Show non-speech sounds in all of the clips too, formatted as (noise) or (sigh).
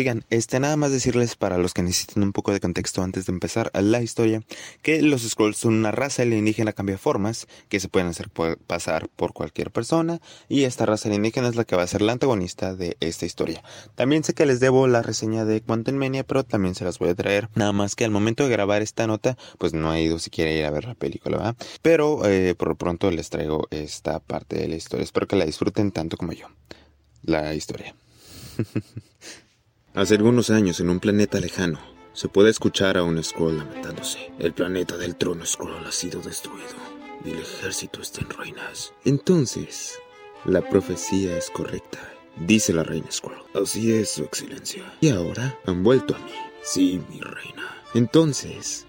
Oigan, este nada más decirles para los que necesiten un poco de contexto antes de empezar la historia, que los Skrulls son una raza alienígena cambia formas, que se pueden hacer pasar por cualquier persona, y esta raza alienígena es la que va a ser la antagonista de esta historia. También sé que les debo la reseña de Quantum Mania, pero también se las voy a traer. Nada más que al momento de grabar esta nota, pues no he ido siquiera a ir a ver la película, ¿verdad? Pero eh, por lo pronto les traigo esta parte de la historia. Espero que la disfruten tanto como yo. La historia. (laughs) Hace algunos años, en un planeta lejano, se puede escuchar a un Skrull lamentándose. El planeta del trono Skrull ha sido destruido y el ejército está en ruinas. Entonces, la profecía es correcta, dice la reina Skrull. Así es, su excelencia. Y ahora han vuelto a mí. Sí, mi reina. Entonces,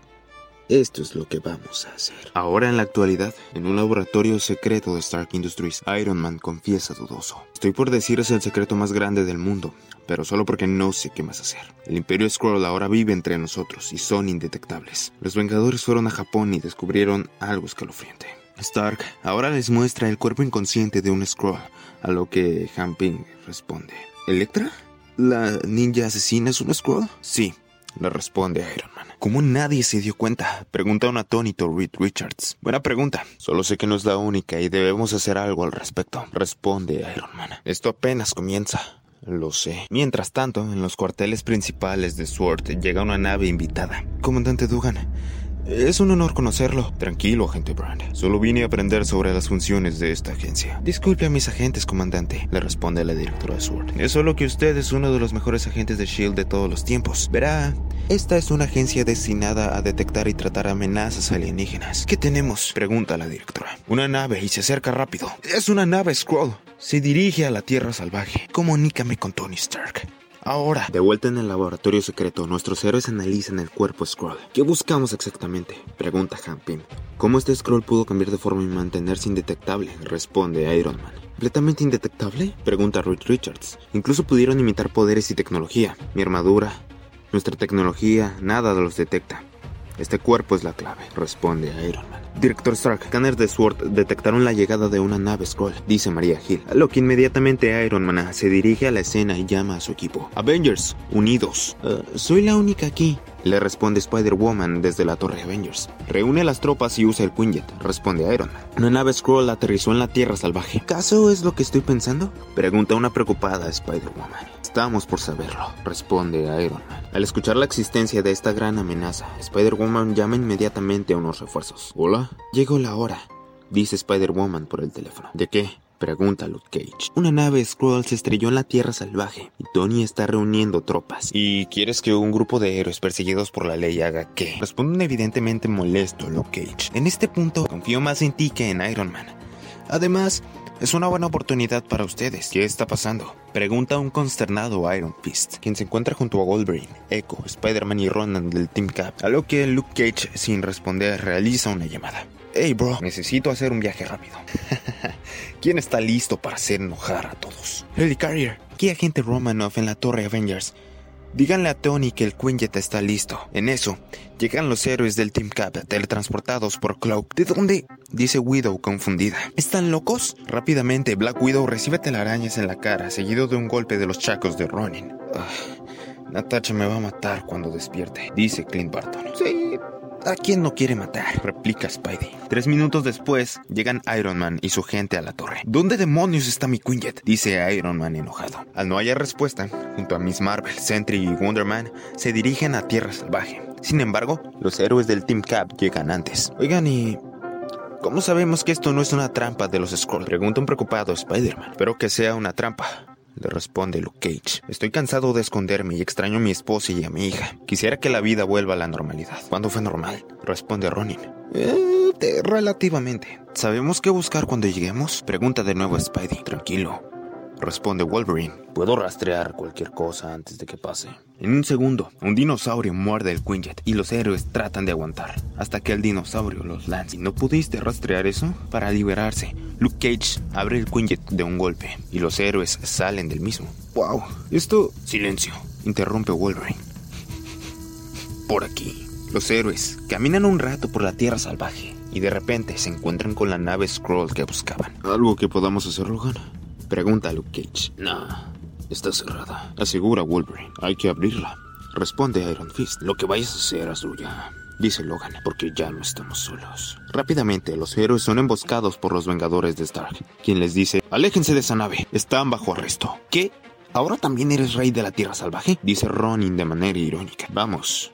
esto es lo que vamos a hacer. Ahora en la actualidad, en un laboratorio secreto de Stark Industries, Iron Man confiesa dudoso. Estoy por decirles el secreto más grande del mundo, pero solo porque no sé qué más hacer. El Imperio Skrull ahora vive entre nosotros y son indetectables. Los Vengadores fueron a Japón y descubrieron algo escalofriante. Stark ahora les muestra el cuerpo inconsciente de un Skrull, a lo que Hamping responde. ¿Electra? ¿La ninja asesina es un Skrull? Sí, le responde Iron Man. ¿Cómo nadie se dio cuenta? Pregunta un atónito Reed Richards. Buena pregunta. Solo sé que no es la única y debemos hacer algo al respecto. Responde Iron Man. Esto apenas comienza. Lo sé. Mientras tanto, en los cuarteles principales de SWORD llega una nave invitada. Comandante Dugan, es un honor conocerlo. Tranquilo, agente Brand. Solo vine a aprender sobre las funciones de esta agencia. Disculpe a mis agentes, comandante, le responde la directora de SWORD. Es solo que usted es uno de los mejores agentes de SHIELD de todos los tiempos. Verá, esta es una agencia destinada a detectar y tratar amenazas alienígenas. ¿Qué tenemos? Pregunta la directora. Una nave y se acerca rápido. Es una nave Skrull. Se dirige a la Tierra Salvaje. Comunícame con Tony Stark. Ahora, de vuelta en el laboratorio secreto, nuestros héroes analizan el cuerpo Skrull. ¿Qué buscamos exactamente? Pregunta Hampin. ¿Cómo este Skrull pudo cambiar de forma y mantenerse indetectable? Responde Iron Man. ¿Completamente indetectable? Pregunta Reed Richards. Incluso pudieron imitar poderes y tecnología. Mi armadura, nuestra tecnología, nada los detecta. Este cuerpo es la clave, responde Iron Man. Director Stark, scanners de SWORD detectaron la llegada de una nave Skrull, dice María Hill, lo que inmediatamente Iron Man se dirige a la escena y llama a su equipo. Avengers, unidos. Eh, soy la única aquí, le responde Spider-Woman desde la torre Avengers. Reúne las tropas y usa el Quinjet, responde Iron Man. Una nave Skrull aterrizó en la Tierra salvaje. ¿Caso es lo que estoy pensando? Pregunta una preocupada Spider-Woman. Estamos por saberlo, responde Iron Man. Al escuchar la existencia de esta gran amenaza, Spider-Woman llama inmediatamente a unos refuerzos. Hola. Llegó la hora, dice Spider-Woman por el teléfono. ¿De qué? Pregunta Luke Cage. Una nave Skrull se estrelló en la Tierra Salvaje y Tony está reuniendo tropas. ¿Y quieres que un grupo de héroes perseguidos por la ley haga qué? Responde evidentemente molesto Luke Cage. En este punto confío más en ti que en Iron Man. Además, es una buena oportunidad para ustedes. ¿Qué está pasando? Pregunta un consternado Iron Fist, quien se encuentra junto a Wolverine, Echo, Spider-Man y Ronan del Team Cap, a lo que Luke Cage, sin responder, realiza una llamada. Hey bro, necesito hacer un viaje rápido. (laughs) ¿Quién está listo para hacer enojar a todos? Carrier, ¿qué agente Romanoff en la Torre Avengers? Díganle a Tony que el Quinjet está listo. En eso, llegan los héroes del Team Cap teletransportados por Cloak. ¿De dónde? Dice Widow confundida. ¿Están locos? Rápidamente, Black Widow recibe telarañas en la cara, seguido de un golpe de los chacos de Ronin. Ah, Natacha me va a matar cuando despierte, dice Clint Barton. Sí, ¿A quién no quiere matar? replica Spidey. Tres minutos después, llegan Iron Man y su gente a la torre. ¿Dónde demonios está mi Quinjet? Dice Iron Man enojado. Al no hallar respuesta, junto a Miss Marvel, Sentry y Wonder Man, se dirigen a Tierra Salvaje. Sin embargo, los héroes del Team Cap llegan antes. Oigan, ¿y ¿Cómo sabemos que esto no es una trampa de los Skrulls? Pregunta un preocupado Spider-Man. Espero que sea una trampa le responde Luke Cage. Estoy cansado de esconderme y extraño a mi esposa y a mi hija. Quisiera que la vida vuelva a la normalidad. ¿Cuándo fue normal? Responde Ronin. Eh, relativamente. ¿Sabemos qué buscar cuando lleguemos? Pregunta de nuevo Spidey. Tranquilo. Responde Wolverine. Puedo rastrear cualquier cosa antes de que pase. En un segundo, un dinosaurio muerde el Quinjet y los héroes tratan de aguantar hasta que el dinosaurio los lanza. ¿No pudiste rastrear eso? Para liberarse, Luke Cage abre el Quinjet de un golpe y los héroes salen del mismo. ¡Wow! Esto... Silencio, interrumpe Wolverine. Por aquí. Los héroes caminan un rato por la tierra salvaje y de repente se encuentran con la nave Skrull que buscaban. ¿Algo que podamos hacer, Logan? Pregunta Luke Cage. No. Está cerrada, asegura Wolverine. Hay que abrirla. Responde Iron Fist. Lo que vayas a hacer, hazlo ya. Dice Logan, porque ya no estamos solos. Rápidamente, los héroes son emboscados por los Vengadores de Stark, quien les dice, aléjense de esa nave, están bajo arresto. ¿Qué? ¿Ahora también eres rey de la Tierra Salvaje? Dice Ronin de manera irónica. Vamos,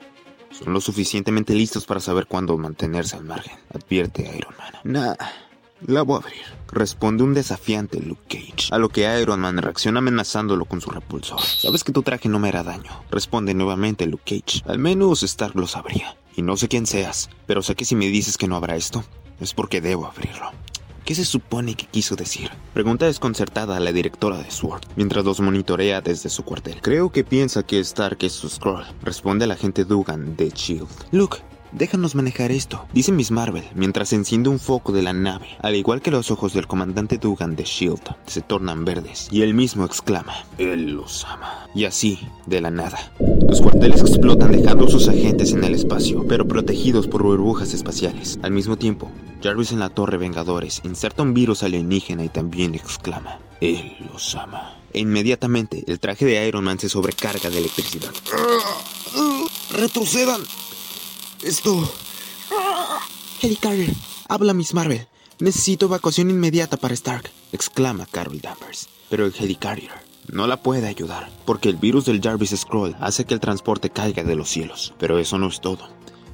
son lo suficientemente listos para saber cuándo mantenerse al margen, advierte Iron Man. Nah, la voy a abrir. Responde un desafiante Luke Cage, a lo que Iron Man reacciona amenazándolo con su repulsor. Sabes que tu traje no me hará daño, responde nuevamente Luke Cage. Al menos Stark lo sabría. Y no sé quién seas, pero sé que si me dices que no habrá esto, es porque debo abrirlo. ¿Qué se supone que quiso decir? Pregunta desconcertada a la directora de SWORD, mientras los monitorea desde su cuartel. Creo que piensa que Stark es su Skrull, responde el agente Dugan de SHIELD. Luke, Déjanos manejar esto, dice Miss Marvel, mientras enciende un foco de la nave. Al igual que los ojos del comandante Dugan de Shield, se tornan verdes, y él mismo exclama, Él los ama. Y así, de la nada. Los cuarteles explotan dejando sus agentes en el espacio, pero protegidos por burbujas espaciales. Al mismo tiempo, Jarvis en la Torre Vengadores inserta un virus alienígena y también exclama, Él los ama. E inmediatamente, el traje de Iron Man se sobrecarga de electricidad. ¡Retrocedan! Esto. Helicarrier, habla Miss Marvel. Necesito evacuación inmediata para Stark, exclama Carol Danvers. Pero el Helicarrier no la puede ayudar, porque el virus del Jarvis Scroll hace que el transporte caiga de los cielos. Pero eso no es todo.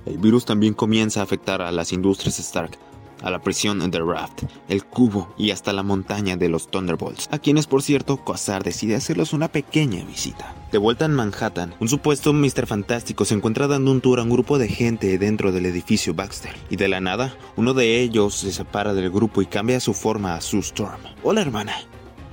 El virus también comienza a afectar a las industrias Stark, a la prisión The Raft, el cubo y hasta la montaña de los Thunderbolts, a quienes por cierto Quasar decide hacerles una pequeña visita. De vuelta en Manhattan, un supuesto Mr. Fantástico se encuentra dando un tour a un grupo de gente dentro del edificio Baxter, y de la nada, uno de ellos se separa del grupo y cambia su forma a Sue Storm. Hola hermana,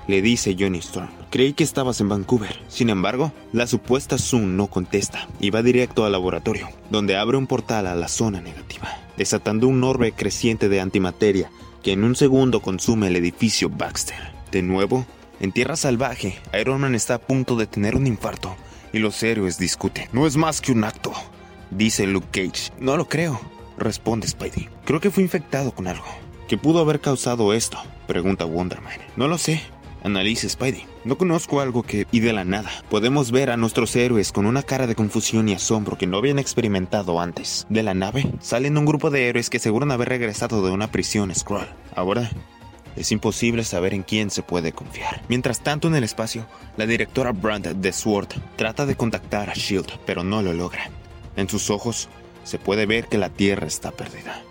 le dice Johnny Storm. Creí que estabas en Vancouver. Sin embargo, la supuesta Sue no contesta y va directo al laboratorio, donde abre un portal a la zona negativa desatando un orbe creciente de antimateria que en un segundo consume el edificio Baxter. De nuevo, en tierra salvaje, Iron Man está a punto de tener un infarto y los héroes discuten. No es más que un acto, dice Luke Cage. No lo creo, responde Spidey. Creo que fue infectado con algo. ¿Qué pudo haber causado esto? Pregunta Wonder Man. No lo sé, Analice Spidey. No conozco algo que, y de la nada, podemos ver a nuestros héroes con una cara de confusión y asombro que no habían experimentado antes. De la nave salen un grupo de héroes que aseguran haber regresado de una prisión Skrull. Ahora, es imposible saber en quién se puede confiar. Mientras tanto, en el espacio, la directora Brandt de SWORD trata de contactar a SHIELD, pero no lo logra. En sus ojos, se puede ver que la Tierra está perdida.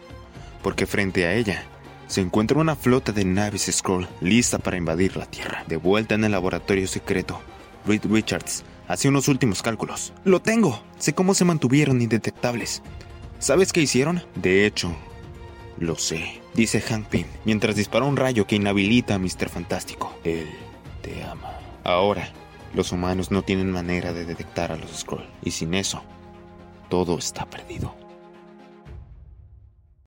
Porque frente a ella, se encuentra una flota de naves Skrull lista para invadir la Tierra. De vuelta en el laboratorio secreto, Reed Richards hace unos últimos cálculos. ¡Lo tengo! Sé cómo se mantuvieron indetectables. ¿Sabes qué hicieron? De hecho, lo sé, dice Hank Pym, mientras dispara un rayo que inhabilita a Mr. Fantástico. Él te ama. Ahora, los humanos no tienen manera de detectar a los Skrull, y sin eso, todo está perdido.